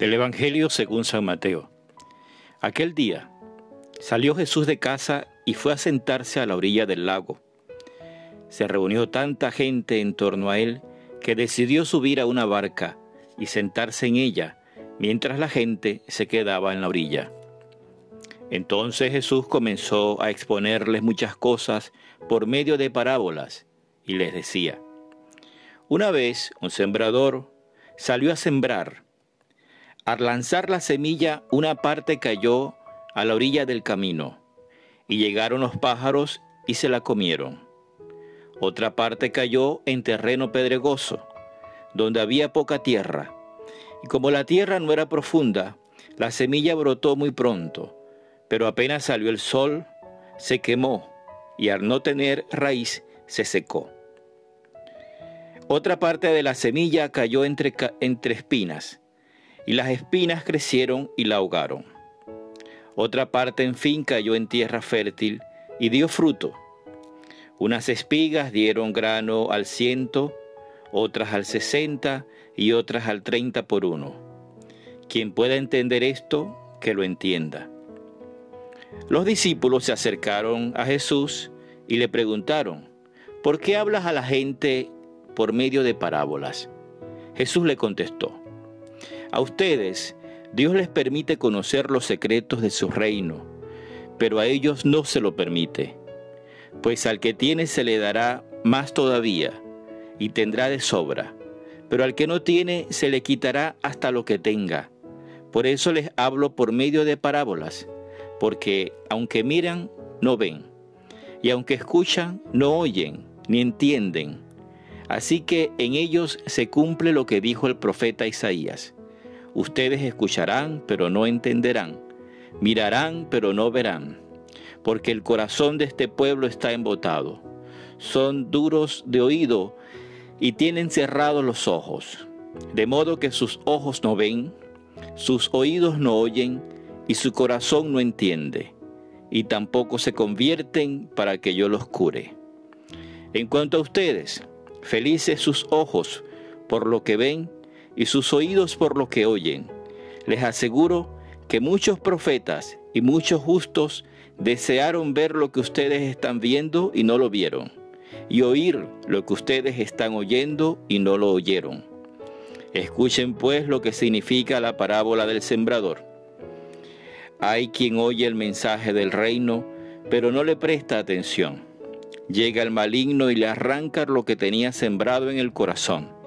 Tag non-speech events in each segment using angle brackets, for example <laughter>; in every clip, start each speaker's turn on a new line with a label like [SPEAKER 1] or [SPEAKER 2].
[SPEAKER 1] Del Evangelio según San Mateo. Aquel día salió Jesús de casa y fue a sentarse a la orilla del lago. Se reunió tanta gente en torno a él que decidió subir a una barca y sentarse en ella, mientras la gente se quedaba en la orilla. Entonces Jesús comenzó a exponerles muchas cosas por medio de parábolas y les decía, Una vez un sembrador salió a sembrar al lanzar la semilla, una parte cayó a la orilla del camino, y llegaron los pájaros y se la comieron. Otra parte cayó en terreno pedregoso, donde había poca tierra, y como la tierra no era profunda, la semilla brotó muy pronto, pero apenas salió el sol, se quemó, y al no tener raíz, se secó. Otra parte de la semilla cayó entre, entre espinas, y las espinas crecieron y la ahogaron. Otra parte, en fin, cayó en tierra fértil y dio fruto. Unas espigas dieron grano al ciento, otras al sesenta y otras al treinta por uno. Quien pueda entender esto, que lo entienda. Los discípulos se acercaron a Jesús y le preguntaron, ¿por qué hablas a la gente por medio de parábolas? Jesús le contestó, a ustedes Dios les permite conocer los secretos de su reino, pero a ellos no se lo permite, pues al que tiene se le dará más todavía, y tendrá de sobra, pero al que no tiene se le quitará hasta lo que tenga. Por eso les hablo por medio de parábolas, porque aunque miran, no ven, y aunque escuchan, no oyen, ni entienden. Así que en ellos se cumple lo que dijo el profeta Isaías Ustedes escucharán, pero no entenderán. Mirarán, pero no verán. Porque el corazón de este pueblo está embotado. Son duros de oído y tienen cerrados los ojos. De modo que sus ojos no ven, sus oídos no oyen y su corazón no entiende. Y tampoco se convierten para que yo los cure. En cuanto a ustedes, felices sus ojos por lo que ven y sus oídos por lo que oyen. Les aseguro que muchos profetas y muchos justos desearon ver lo que ustedes están viendo y no lo vieron, y oír lo que ustedes están oyendo y no lo oyeron. Escuchen pues lo que significa la parábola del sembrador. Hay quien oye el mensaje del reino, pero no le presta atención. Llega el maligno y le arranca lo que tenía sembrado en el corazón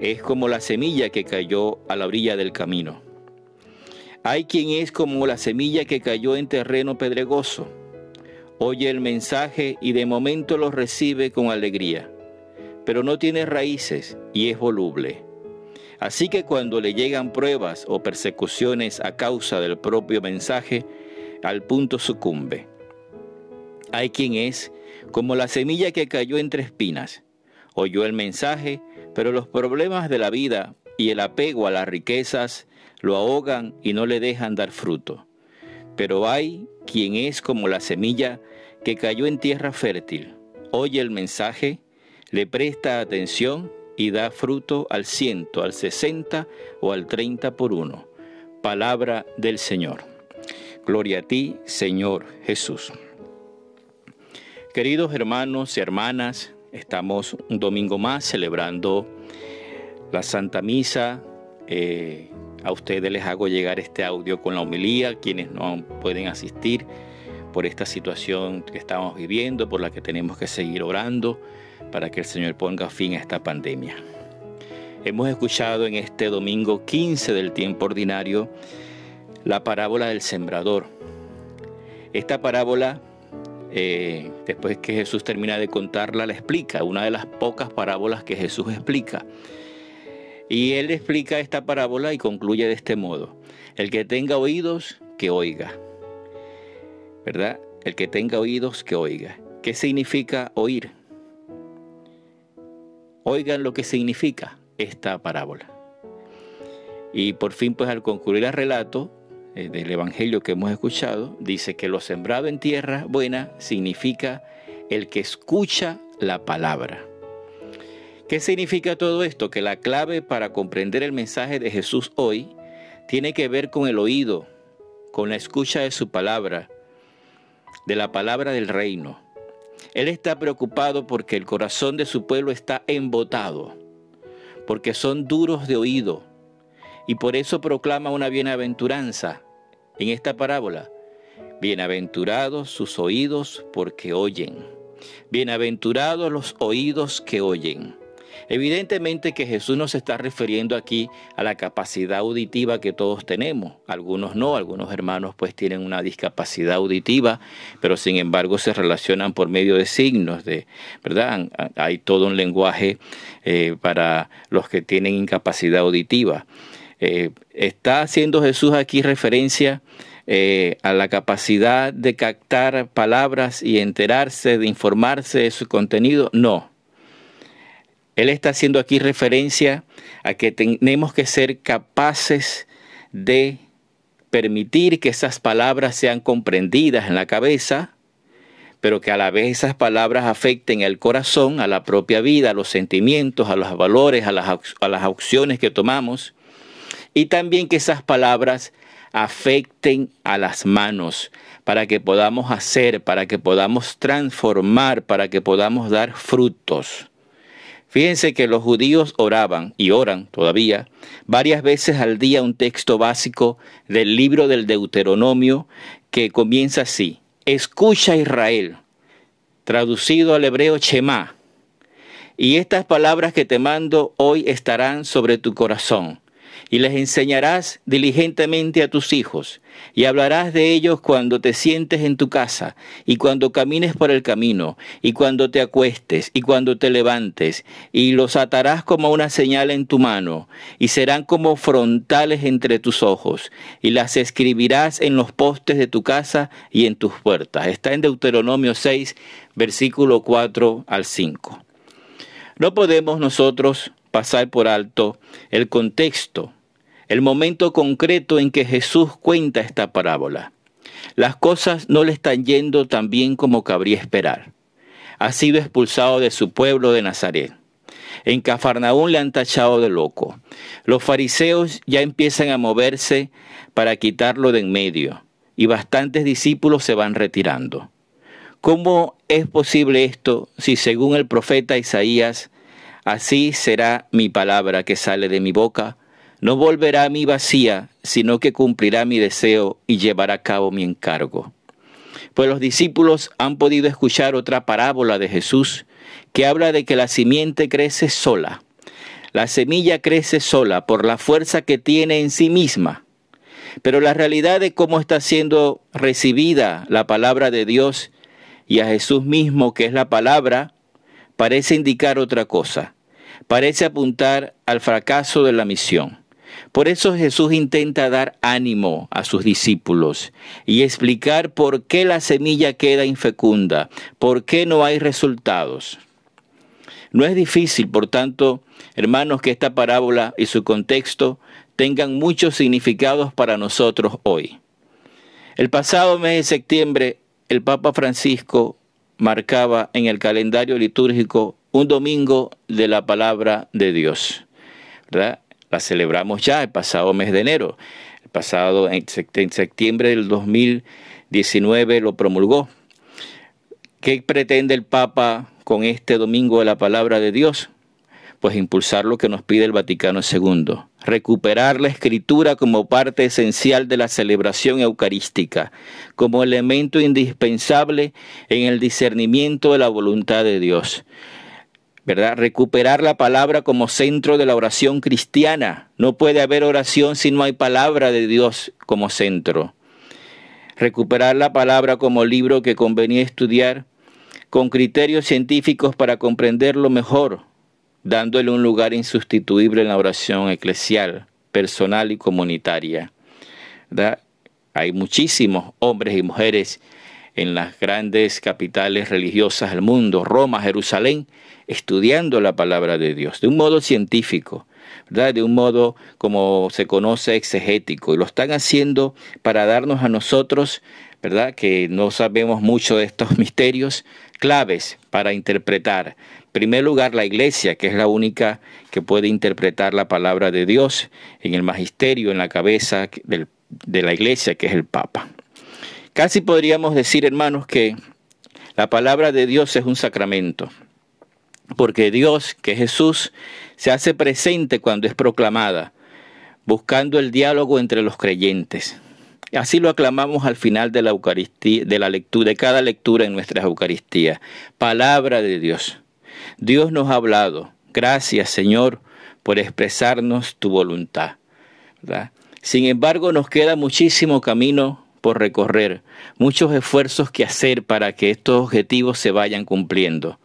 [SPEAKER 1] es como la semilla que cayó a la orilla del camino. Hay quien es como la semilla que cayó en terreno pedregoso. Oye el mensaje y de momento lo recibe con alegría, pero no tiene raíces y es voluble. Así que cuando le llegan pruebas o persecuciones a causa del propio mensaje, al punto sucumbe. Hay quien es como la semilla que cayó entre espinas. Oyó el mensaje, pero los problemas de la vida y el apego a las riquezas lo ahogan y no le dejan dar fruto. Pero hay quien es como la semilla que cayó en tierra fértil, oye el mensaje, le presta atención y da fruto al ciento, al sesenta o al treinta por uno. Palabra del Señor. Gloria a ti, Señor Jesús. Queridos hermanos y hermanas, Estamos un domingo más celebrando la Santa Misa. Eh, a ustedes les hago llegar este audio con la homilía, quienes no pueden asistir por esta situación que estamos viviendo, por la que tenemos que seguir orando para que el Señor ponga fin a esta pandemia. Hemos escuchado en este domingo 15 del tiempo ordinario la parábola del sembrador. Esta parábola eh, después que Jesús termina de contarla, la explica, una de las pocas parábolas que Jesús explica. Y él explica esta parábola y concluye de este modo. El que tenga oídos, que oiga. ¿Verdad? El que tenga oídos, que oiga. ¿Qué significa oír? Oigan lo que significa esta parábola. Y por fin, pues al concluir el relato, eh, del Evangelio que hemos escuchado, dice que lo sembrado en tierra buena significa el que escucha la palabra. ¿Qué significa todo esto? Que la clave para comprender el mensaje de Jesús hoy tiene que ver con el oído, con la escucha de su palabra, de la palabra del reino. Él está preocupado porque el corazón de su pueblo está embotado, porque son duros de oído, y por eso proclama una bienaventuranza en esta parábola. Bienaventurados sus oídos porque oyen. Bienaventurados los oídos que oyen. Evidentemente que Jesús nos está refiriendo aquí a la capacidad auditiva que todos tenemos. Algunos no, algunos hermanos pues tienen una discapacidad auditiva, pero sin embargo se relacionan por medio de signos, de, ¿verdad? Hay todo un lenguaje eh, para los que tienen incapacidad auditiva. Eh, está haciendo Jesús aquí referencia eh, a la capacidad de captar palabras y enterarse, de informarse de su contenido. No, él está haciendo aquí referencia a que tenemos que ser capaces de permitir que esas palabras sean comprendidas en la cabeza, pero que a la vez esas palabras afecten el corazón, a la propia vida, a los sentimientos, a los valores, a las, a las opciones que tomamos, y también que esas palabras afecten a las manos, para que podamos hacer, para que podamos transformar, para que podamos dar frutos. Fíjense que los judíos oraban y oran todavía varias veces al día un texto básico del libro del Deuteronomio que comienza así, escucha Israel, traducido al hebreo Shema, y estas palabras que te mando hoy estarán sobre tu corazón y les enseñarás diligentemente a tus hijos, y hablarás de ellos cuando te sientes en tu casa, y cuando camines por el camino, y cuando te acuestes, y cuando te levantes, y los atarás como una señal en tu mano, y serán como frontales entre tus ojos, y las escribirás en los postes de tu casa y en tus puertas. Está en Deuteronomio 6, versículo 4 al 5. No podemos nosotros pasar por alto el contexto el momento concreto en que Jesús cuenta esta parábola. Las cosas no le están yendo tan bien como cabría esperar. Ha sido expulsado de su pueblo de Nazaret. En Cafarnaún le han tachado de loco. Los fariseos ya empiezan a moverse para quitarlo de en medio y bastantes discípulos se van retirando. ¿Cómo es posible esto si según el profeta Isaías, así será mi palabra que sale de mi boca? No volverá a mí vacía, sino que cumplirá mi deseo y llevará a cabo mi encargo. Pues los discípulos han podido escuchar otra parábola de Jesús que habla de que la simiente crece sola. La semilla crece sola por la fuerza que tiene en sí misma. Pero la realidad de cómo está siendo recibida la palabra de Dios y a Jesús mismo, que es la palabra, parece indicar otra cosa. Parece apuntar al fracaso de la misión. Por eso Jesús intenta dar ánimo a sus discípulos y explicar por qué la semilla queda infecunda, por qué no hay resultados. No es difícil, por tanto, hermanos, que esta parábola y su contexto tengan muchos significados para nosotros hoy. El pasado mes de septiembre, el Papa Francisco marcaba en el calendario litúrgico un domingo de la palabra de Dios. ¿verdad? La celebramos ya el pasado mes de enero. El pasado en septiembre del 2019 lo promulgó. ¿Qué pretende el Papa con este domingo de la palabra de Dios? Pues impulsar lo que nos pide el Vaticano II, recuperar la escritura como parte esencial de la celebración eucarística, como elemento indispensable en el discernimiento de la voluntad de Dios ¿verdad? Recuperar la palabra como centro de la oración cristiana. No puede haber oración si no hay palabra de Dios como centro. Recuperar la palabra como libro que convenía estudiar con criterios científicos para comprenderlo mejor, dándole un lugar insustituible en la oración eclesial, personal y comunitaria. Hay muchísimos hombres y mujeres en las grandes capitales religiosas del mundo, Roma, Jerusalén, estudiando la palabra de Dios, de un modo científico, ¿verdad? de un modo como se conoce exegético, y lo están haciendo para darnos a nosotros, ¿verdad? que no sabemos mucho de estos <laughs> misterios, claves para interpretar, primer lugar la iglesia, que es la única que puede interpretar la palabra de Dios en el magisterio, en la cabeza de la iglesia, que es el Papa. Casi podríamos decir, hermanos, que la palabra de Dios es un sacramento, porque Dios, que es Jesús, se hace presente cuando es proclamada, buscando el diálogo entre los creyentes. Así lo aclamamos al final de la Eucaristía, de la lectura, de cada lectura en nuestras Eucaristías. Palabra de Dios. Dios nos ha hablado. Gracias, Señor, por expresarnos tu voluntad. Sin embargo, nos queda muchísimo camino recorrer, muchos esfuerzos que hacer para que estos objetivos se vayan cumpliendo.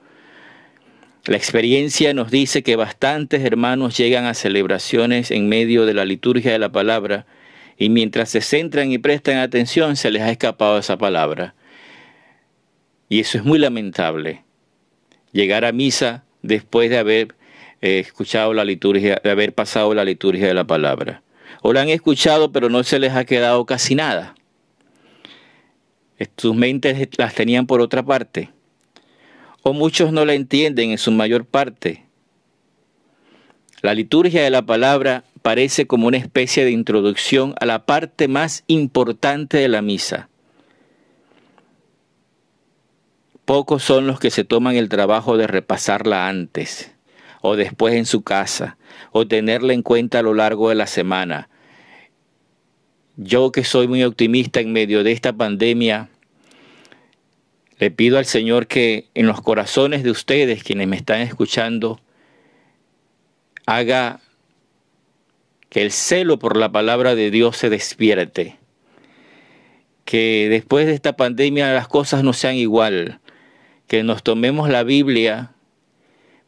[SPEAKER 1] La experiencia nos dice que bastantes hermanos llegan a celebraciones en medio de la liturgia de la palabra y mientras se centran y prestan atención se les ha escapado esa palabra. Y eso es muy lamentable. Llegar a misa después de haber eh, escuchado la liturgia, de haber pasado la liturgia de la palabra. O la han escuchado pero no se les ha quedado casi nada. Sus mentes las tenían por otra parte. O muchos no la entienden en su mayor parte. La liturgia de la palabra parece como una especie de introducción a la parte más importante de la misa. Pocos son los que se toman el trabajo de repasarla antes o después en su casa o tenerla en cuenta a lo largo de la semana. Yo que soy muy optimista en medio de esta pandemia, le pido al Señor que en los corazones de ustedes, quienes me están escuchando, haga que el celo por la palabra de Dios se despierte. Que después de esta pandemia las cosas no sean igual. Que nos tomemos la Biblia,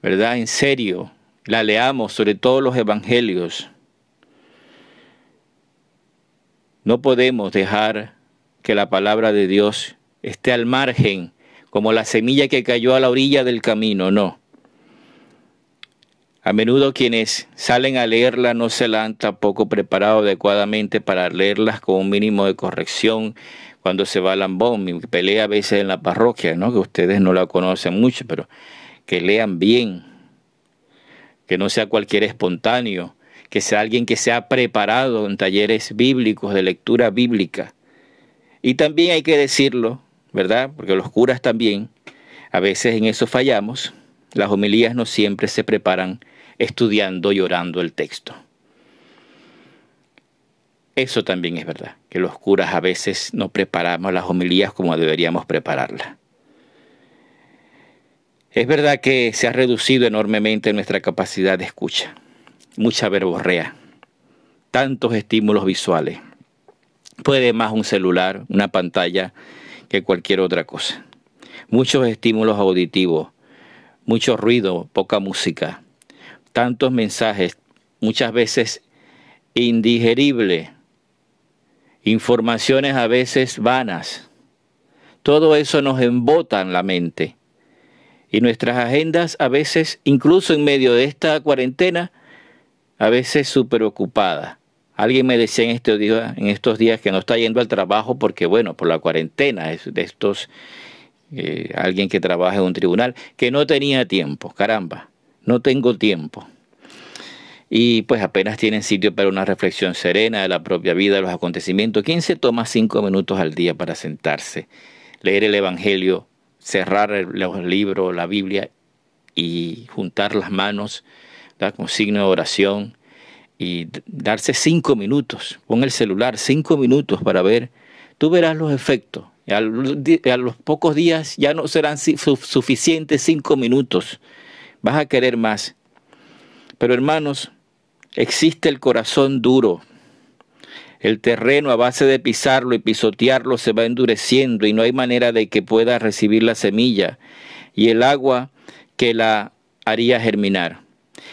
[SPEAKER 1] ¿verdad? En serio. La leamos, sobre todo los evangelios. No podemos dejar que la palabra de Dios esté al margen, como la semilla que cayó a la orilla del camino, no. A menudo quienes salen a leerla no se la han tampoco preparado adecuadamente para leerlas con un mínimo de corrección cuando se va al lambón. Pelea a veces en la parroquia, ¿no? que ustedes no la conocen mucho, pero que lean bien, que no sea cualquier espontáneo, que sea alguien que sea preparado en talleres bíblicos, de lectura bíblica. Y también hay que decirlo, ¿verdad? Porque los curas también, a veces en eso fallamos. Las homilías no siempre se preparan estudiando y orando el texto. Eso también es verdad, que los curas a veces no preparamos las homilías como deberíamos prepararlas. Es verdad que se ha reducido enormemente nuestra capacidad de escucha, mucha verborrea, tantos estímulos visuales. Puede más un celular, una pantalla, que cualquier otra cosa. Muchos estímulos auditivos, mucho ruido, poca música, tantos mensajes, muchas veces indigeribles, informaciones a veces vanas. Todo eso nos embota en la mente. Y nuestras agendas a veces, incluso en medio de esta cuarentena, a veces súper ocupadas. Alguien me decía en en estos días que no está yendo al trabajo porque, bueno, por la cuarentena de estos, eh, alguien que trabaja en un tribunal, que no tenía tiempo, caramba, no tengo tiempo. Y pues apenas tienen sitio para una reflexión serena de la propia vida, de los acontecimientos. ¿Quién se toma cinco minutos al día para sentarse, leer el Evangelio, cerrar los libros, la Biblia y juntar las manos con signo de oración? y darse cinco minutos, pon el celular cinco minutos para ver, tú verás los efectos. A los pocos días ya no serán suficientes cinco minutos, vas a querer más. Pero hermanos, existe el corazón duro. El terreno a base de pisarlo y pisotearlo se va endureciendo y no hay manera de que pueda recibir la semilla y el agua que la haría germinar.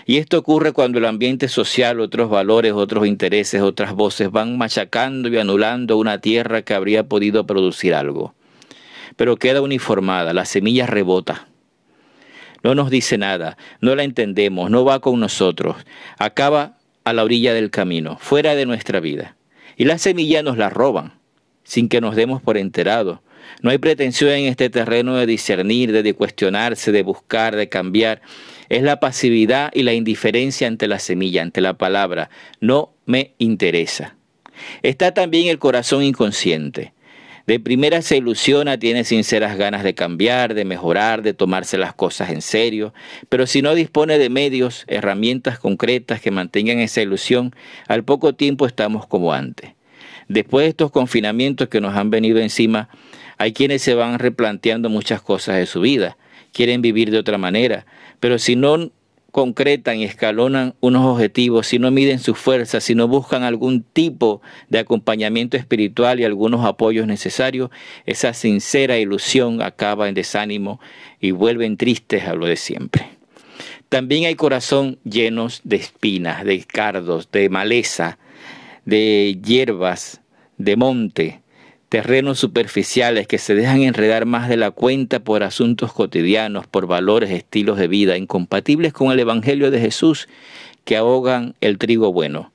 [SPEAKER 1] Y esto ocurre cuando el ambiente social, otros valores, otros intereses, otras voces van machacando y anulando una tierra que habría podido producir algo. Pero queda uniformada, la semilla rebota. No nos dice nada, no la entendemos, no va con nosotros, acaba a la orilla del camino, fuera de nuestra vida. Y la semilla nos la roban, sin que nos demos por enterados, No hay pretensión en este terreno de discernir, de cuestionarse, de buscar, de cambiar. Es la pasividad y la indiferencia ante la semilla, ante la palabra. No me interesa. Está también el corazón inconsciente. De primera se ilusiona, tiene sinceras ganas de cambiar, de mejorar, de tomarse las cosas en serio, pero si no dispone de medios, herramientas concretas que mantengan esa ilusión, al poco tiempo estamos como antes. Después de estos confinamientos que nos han venido encima, hay quienes se van replanteando muchas cosas de su vida, quieren vivir de otra manera, pero si no concretan y escalonan unos objetivos, si no miden sus fuerzas, si no buscan algún tipo de acompañamiento espiritual y algunos apoyos necesarios, esa sincera ilusión acaba en desánimo y vuelven tristes a lo de siempre. También hay corazón llenos de espinas, de cardos, de maleza, de hierbas, de monte, terrenos superficiales que se dejan enredar más de la cuenta por asuntos cotidianos, por valores, estilos de vida incompatibles con el Evangelio de Jesús que ahogan el trigo bueno.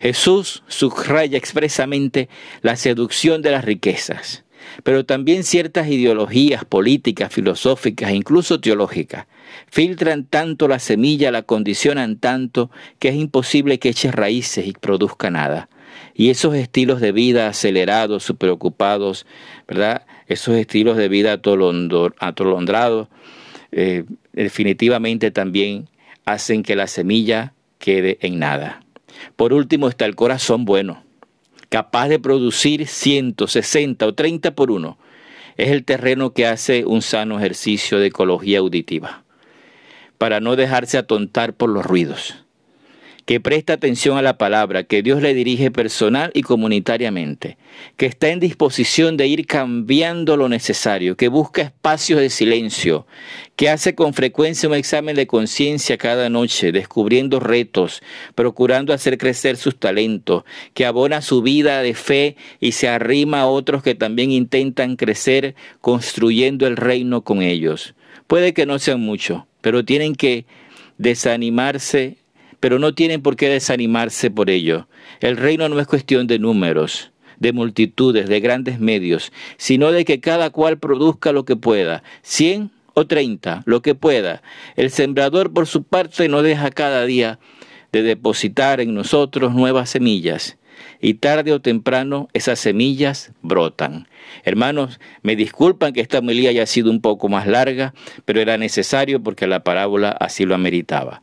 [SPEAKER 1] Jesús subraya expresamente la seducción de las riquezas, pero también ciertas ideologías políticas, filosóficas e incluso teológicas. Filtran tanto la semilla, la condicionan tanto, que es imposible que eche raíces y produzca nada. Y esos estilos de vida acelerados, superocupados, ¿verdad? Esos estilos de vida atolondrados, eh, definitivamente también hacen que la semilla quede en nada. Por último está el corazón bueno, capaz de producir 160 o 30 por uno. Es el terreno que hace un sano ejercicio de ecología auditiva, para no dejarse atontar por los ruidos que presta atención a la palabra, que Dios le dirige personal y comunitariamente, que está en disposición de ir cambiando lo necesario, que busca espacios de silencio, que hace con frecuencia un examen de conciencia cada noche, descubriendo retos, procurando hacer crecer sus talentos, que abona su vida de fe y se arrima a otros que también intentan crecer construyendo el reino con ellos. Puede que no sean muchos, pero tienen que desanimarse pero no tienen por qué desanimarse por ello. El reino no es cuestión de números, de multitudes, de grandes medios, sino de que cada cual produzca lo que pueda, cien o treinta, lo que pueda. El sembrador por su parte no deja cada día de depositar en nosotros nuevas semillas y tarde o temprano esas semillas brotan. Hermanos, me disculpan que esta homilía haya sido un poco más larga, pero era necesario porque la parábola así lo ameritaba.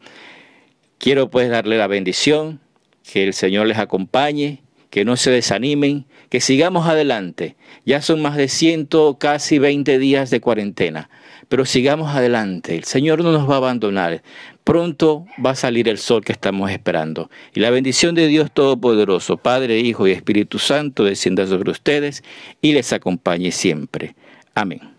[SPEAKER 1] Quiero pues darle la bendición, que el Señor les acompañe, que no se desanimen, que sigamos adelante. Ya son más de ciento, casi veinte días de cuarentena, pero sigamos adelante. El Señor no nos va a abandonar. Pronto va a salir el sol que estamos esperando. Y la bendición de Dios Todopoderoso, Padre, Hijo y Espíritu Santo, descienda sobre ustedes y les acompañe siempre. Amén.